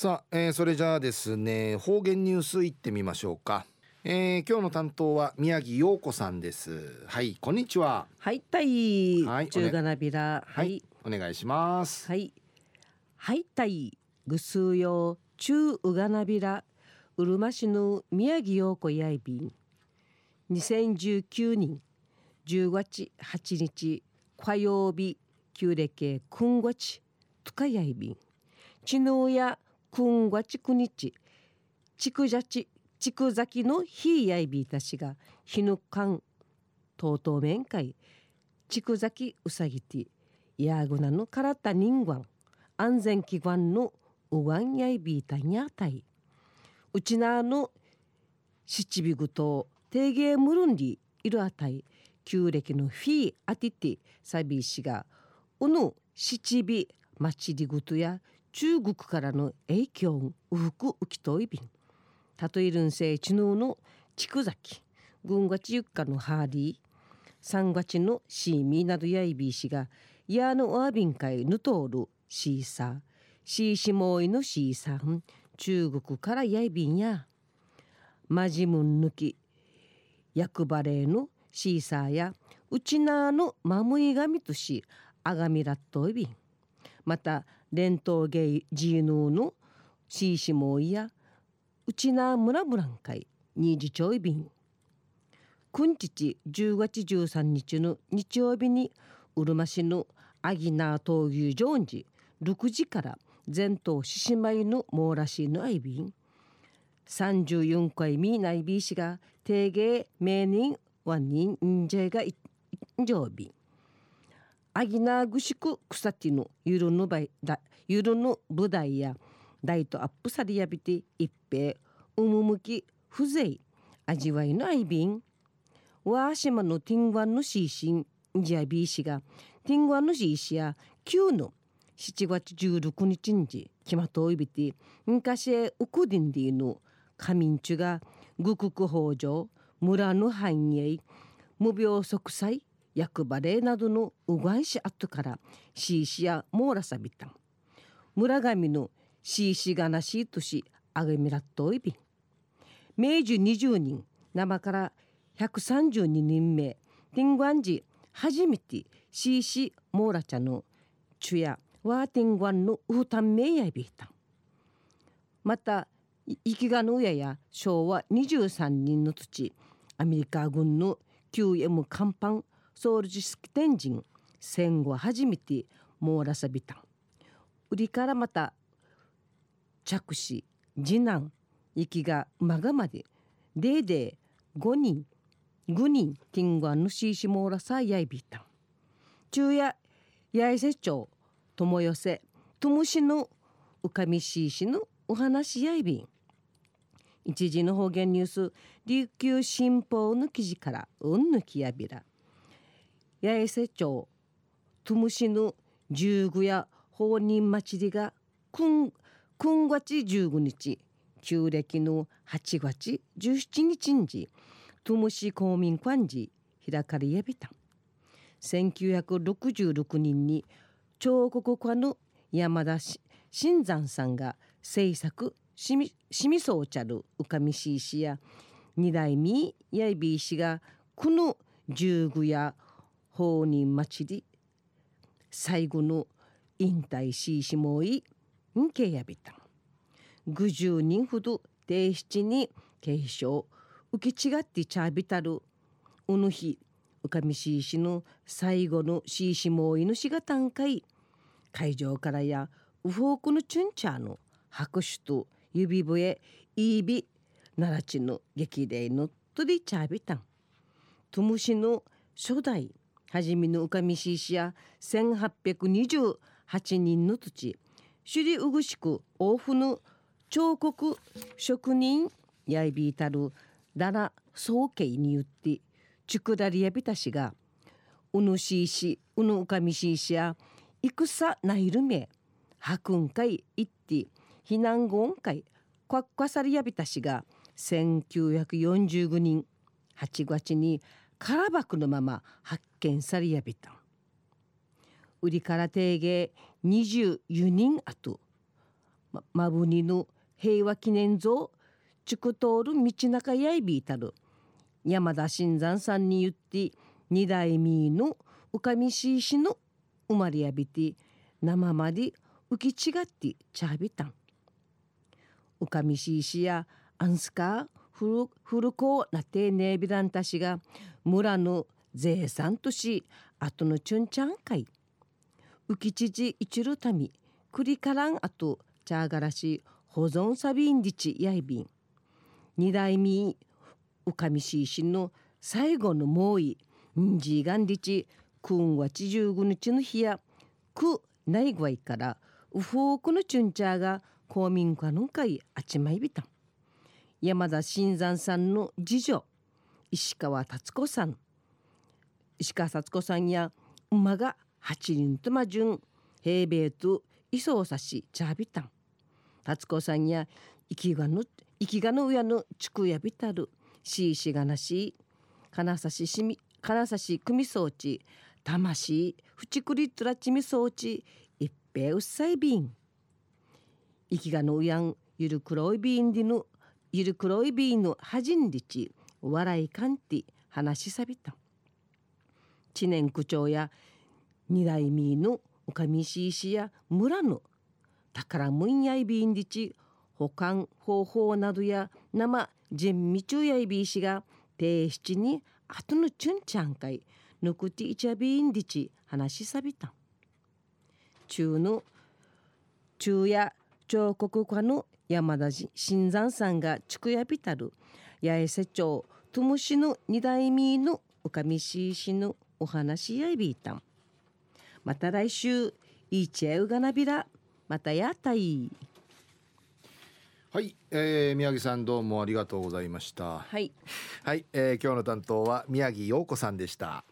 さあ、えー、それじゃあですね方言ニュースいってみましょうか、えー、今日の担当は宮城陽子さんです。はいこんにちは。はいたいはい中がなびら。はい、お願いします。はい。はいたいぐすうよ中うがなびら。うるま市の宮城陽子やいびん。2019年10月8日。火曜日。旧暦くんごち。とかやいびん。知能やくんがちくにちちくじゃちちくざきのひいやいびいたしがひぬかんとうとう面会ちくざきうさぎてやぐなのからた人間安全祈願のうがんやいびいたにあたい。うちなの七尾ぐと定芸ムルンリいるあたい旧暦のフィーアティティサビーシがうぬ七尾まちりぐとや中国からの影響を服浮きといびん。たとえるんせいちのうの畜崎軍がちゆっかのハーリー三月のシーミーなどやいびいしがやのわびんかいぬとおるシーサーシーシモイのシーサー中国からやいびんや。マジムン抜き役場例のシーサーやうちなのマムイガミとしあがみらっといびん。また伝統芸ジーヌーのシーシモイやうちな村ブラン会にじちょいびん。くんちち10月13日の日曜日にうるま市のアギナー闘牛ジョンジ6時から全島獅子舞の網羅市のアイビン34回ミーナイビー氏が定芸名人ワンニンンジェが常備アギナーグシク草ティのゆるぬばいだゆるぬ舞台や大とアップされやびて一平うむむき風情味わいのアイビンワーシマのティンワンのシーシンジャビー氏がティンワンのシーシや旧の7月16日に決まといびて昔ウクディンディの仮眠中が愚国法上村の繁栄無病息災役場例などのうがいし後からシーシやモーラサビタン村上のシーシがなしとしあげみらっといび明治20人生から132人目ティングアンジ初めてシーシモーラチャのチュヤワーティングアンのウータンメイヤビータンまた生きがの親や昭和23人の土アメリカ軍の QM 艦板ソウルジス天神戦後初めて網羅さびたん。売りからまた着手次男息がまがまでデーデー5人5人ティングアヌシーシモーラサやいびたん。昼夜八重瀬町友寄せともしのうかみしいしのお話やいびん。一時の方言ニュース琉球新報の記事からうんぬきやびら。八重瀬町とむしの十具や法人祭りがくんくんがち15日旧暦の8月17日にとむし公民館寺開かれやびた。1966年に彫刻家の山田新山さんが制作しみしみそうちゃるうかみしいしや二代目やいびいしがこの十具や法人町で最後の引退しいしもいんけやびたぐじゅう人ほど提出に継承受け違ってちゃびたる。うぬひうかみしいしの最後のしいしもいのしがたんかい会場からやウフォークのチュンチャーの拍手と指笛イービ奈良地の激励のとりちゃびたん。とむしの初代はじめのうかみしいしや1828人の土。地首里うぐしく大府の彫刻職人やいびいたるだら総計によってちくだりやびたしがうぬしいしうぬうかみしいしや戦ないるめ白雲会行って避難後音会こっかさりやびたしが1945人8月に空箱のまま発見されやびた。売りから定芸24人あとままぶにぬ平和記念像ちく通る道中やいびいたる。山田新山さんに言って二代目のうかみしいしの生まれやびて生まで浮き違ってちゃびたん。うかみしいしやアンスカー古古子なてねびらんたしが村の税産とし後のチュンちゃんかい浮きちじ一るたみくりからんあとチャーガラシ保存サビンディチやいびん二代目うかみしいしの最後の猛威んじがんりちくんはちじゅうぐ日の日や。くないぐわいからうふうくのチュンチャーが公民館の会あちまいびた。山田新山さんの次女石川達子さん。石川達子さんや馬が八人とまじゅん平米と磯をさしちゃびたん達子さんや生きがの生きがの親のちくやびたる。しいしがなし金指ししみ金指組装置魂ふちくりとらちみ装置一平うっさいびん生きがの親んゆる黒いびんでぬゆる黒いびんのはじんりち笑いかんて話しさびた。ん知念区長や二代目のおかみしいしや村の宝むんやいびんりち保管方法などや生人味中やいびいしが提出に後のチュンちゃんかいぬくていちゃびんりち話しさびた中の中や彫刻家の山田新山さんがちくやびたる八重瀬町ともしの二代目のおかみしいしのお話やいびいたん。また来週いちえうがなびらまたやったい。はい、えー、宮城さんどうもありがとうございました。はい。はい、えー、今日の担当は宮城陽子さんでした